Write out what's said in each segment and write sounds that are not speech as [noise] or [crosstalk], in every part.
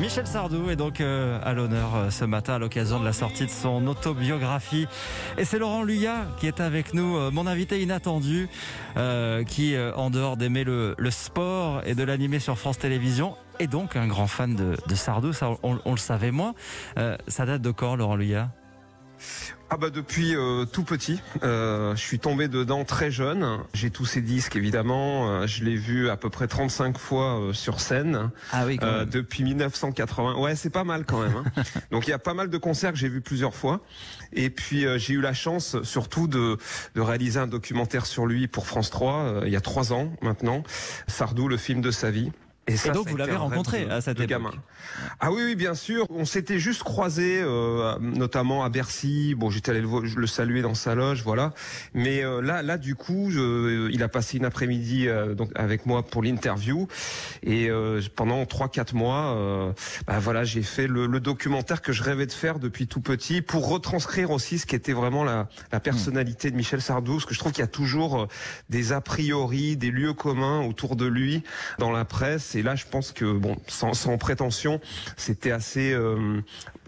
Michel Sardou est donc euh, à l'honneur euh, ce matin à l'occasion de la sortie de son autobiographie. Et c'est Laurent Luyat qui est avec nous, euh, mon invité inattendu, qui, en dehors d'aimer le, sport et de l'animer sur France Télévisions, est donc un grand fan de, Sardou. On, le savait moins. ça date de quand, Laurent Luyat? Ah bah depuis euh, tout petit, euh, je suis tombé dedans très jeune. J'ai tous ces disques évidemment. Euh, je l'ai vu à peu près 35 fois sur scène. Ah oui. depuis 1980. Ouais, c'est pas mal quand même. Hein. [laughs] Donc il y a pas mal de concerts que j'ai vus plusieurs fois. Et puis j'ai eu la chance surtout de, de réaliser un documentaire sur lui pour France 3 il y a trois ans maintenant. Sardou, le film de sa vie. Et, donc vous l'avez rencontré à cette époque. Gamin. Ah oui, oui, bien sûr. On s'était juste croisés, euh, notamment à Bercy. Bon, j'étais allé le, saluer dans sa loge, voilà. Mais euh, là, là, du coup, je, il a passé une après-midi euh, donc avec moi pour l'interview. Et euh, pendant trois, quatre mois, bah, voilà, j'ai fait le, le, documentaire que je rêvais de faire depuis tout petit pour retranscrire aussi ce qui était vraiment la, la personnalité de Michel Sardou. Parce que je trouve qu'il y a toujours des a priori, des lieux communs autour de lui dans la presse et là, je pense que, bon, sans, prétention, c'était assez, euh,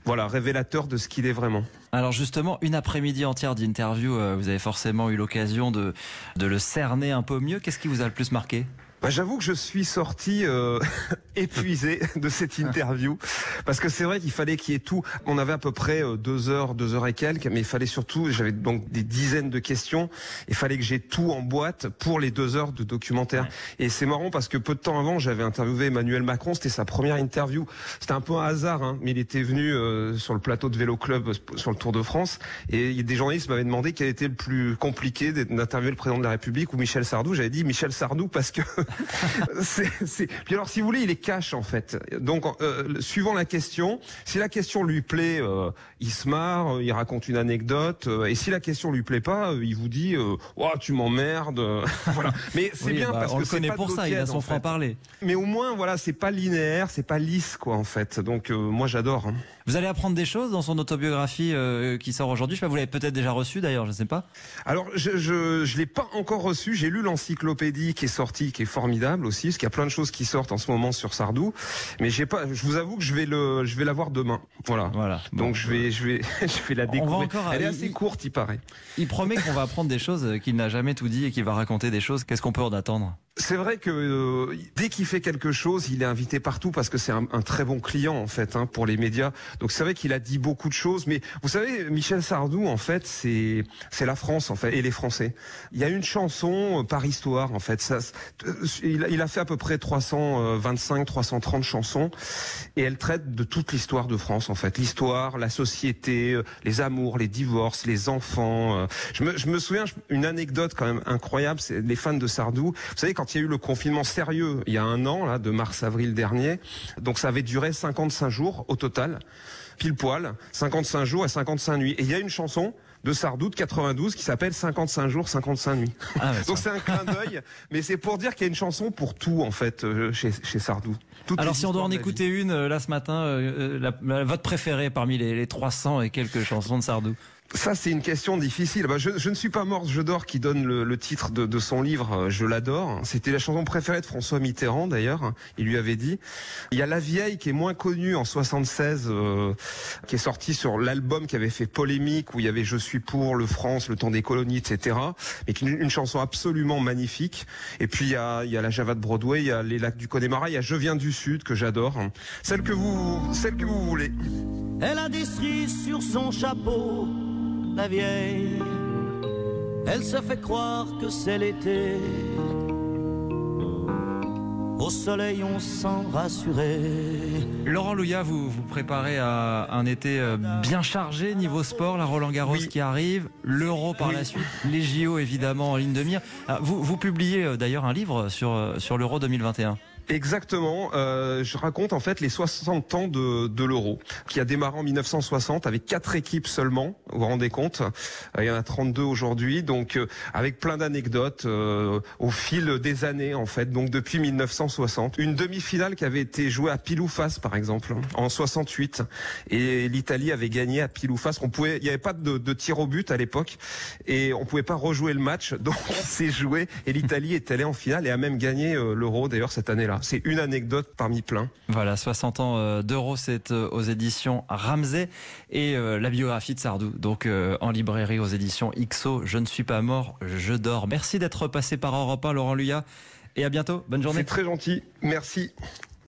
voilà, révélateur de ce qu'il est vraiment. Alors justement, une après-midi entière d'interview, euh, vous avez forcément eu l'occasion de, de le cerner un peu mieux. Qu'est-ce qui vous a le plus marqué? Bah, J'avoue que je suis sorti euh, [laughs] épuisé de cette interview parce que c'est vrai qu'il fallait qu'il y ait tout. On avait à peu près euh, deux heures, deux heures et quelques, mais il fallait surtout, j'avais donc des dizaines de questions. Il fallait que j'ai tout en boîte pour les deux heures de documentaire. Et c'est marrant parce que peu de temps avant, j'avais interviewé Emmanuel Macron. C'était sa première interview. C'était un peu un hasard, hein, mais il était venu euh, sur le plateau de Vélo Club euh, sur le Tour de France et des journalistes m'avaient demandé quel était le plus compliqué d'interviewer le président de la République ou Michel Sardou. J'avais dit Michel Sardou parce que [laughs] c'est, Puis alors, si vous voulez, il est en fait. Donc, euh, suivant la question, si la question lui plaît, euh, il se marre, euh, il raconte une anecdote. et si la question lui plaît pas, il vous dit, oh, tu m'emmerdes. [laughs] voilà. Mais c'est bien bah, parce on que le connaît pour ça. Il a son franc parler. Mais au moins, voilà, c'est pas linéaire, c'est pas lisse quoi en fait. Donc, moi, j'adore. Hein. Vous allez apprendre des choses dans son autobiographie qui sort aujourd'hui. Je sais pas, vous l'avez peut-être déjà reçu d'ailleurs, je ne sais pas. Alors, je je, je l'ai pas encore reçu. J'ai lu l'encyclopédie qui est sortie, qui est formidable aussi, parce qu'il y a plein de choses qui sortent en ce moment sur Sardou. Mais j'ai pas, je vous avoue que je vais le, je vais la voir demain. Voilà. Voilà. Donc je vais, je vais, [laughs] je vais la découvrir. Elle est assez courte, il paraît. Il promet qu'on va apprendre des choses qu'il n'a jamais tout dit et qu'il va raconter des choses. Qu'est-ce qu'on peut en attendre? C'est vrai que euh, dès qu'il fait quelque chose, il est invité partout parce que c'est un, très bon client en fait hein, pour les médias. Donc c'est vrai qu'il a dit beaucoup de choses, mais vous savez, Michel Sardou en fait, c'est c'est la France en fait et les Français. Il y a une chanson euh, par histoire en fait. Ça, euh, il, il, a fait à peu près 325, 330 chansons et elle traite de toute l'histoire de France en fait, l'histoire, la société, les amours, les divorces, les enfants. Je me, je me souviens une anecdote quand même incroyable, c'est les fans de Sardou. Vous savez quand il y a eu le confinement sérieux il y a un an, là, de mars-avril dernier, donc ça avait duré 55 jours au total, pile poil, 55 jours et 55 nuits. Et il y a une chanson de Sardou de 92 qui s'appelle 55 jours, 55 nuits. Ah, [laughs] donc c'est un clin d'œil, mais c'est pour dire qu'il y a une chanson pour tout en fait euh, chez, chez Sardou. Alors si on doit en écouter une euh, là ce matin, euh, votre préférée parmi les, les 300 et quelques chansons de Sardou ça, c'est une question difficile. Bah, je, ne suis pas mort, je dors, qui donne le, titre de, son livre. Euh, je l'adore. C'était la chanson préférée de François Mitterrand, d'ailleurs. Il lui avait dit. Il y a La Vieille, qui est moins connue en 76, euh, qui est sortie sur l'album qui avait fait polémique, où il y avait Je suis pour le France, le temps des colonies, etc. Mais qui est une, chanson absolument magnifique. Et puis il y a, la Java de Broadway, il y a les lacs du Connemara, il y a Je viens du Sud que j'adore. Celle que vous, celle que vous voulez. Elle a des cerises sur son chapeau la vieille. Elle se fait croire que c'est l'été. Au soleil, on sent rassuré. Laurent Louya, vous vous préparez à un été euh, bien chargé niveau sport, la Roland Garros qui arrive, l'Euro par la suite, les JO évidemment en ligne de mire. Ah, vous, vous publiez euh, d'ailleurs un livre sur, euh, sur l'Euro 2021. Exactement. Euh, je raconte en fait les 60 ans de, de l'euro, qui a démarré en 1960 avec quatre équipes seulement. Vous vous rendez compte euh, Il y en a 32 aujourd'hui, donc euh, avec plein d'anecdotes euh, au fil des années en fait. Donc depuis 1960, une demi-finale qui avait été jouée à pile ou face par exemple en 68, et l'Italie avait gagné à pile ou face. On pouvait, il n'y avait pas de, de tir au but à l'époque, et on pouvait pas rejouer le match, [laughs] donc on s'est joué et l'Italie est allée en finale et a même gagné l'euro d'ailleurs cette année-là. C'est une anecdote parmi plein. Voilà, 60 ans d'euros, c'est aux éditions Ramsey et la biographie de Sardou, donc en librairie aux éditions XO. Je ne suis pas mort, je dors. Merci d'être passé par Europe 1, Laurent Luya. Et à bientôt. Bonne journée. C'est très gentil. Merci.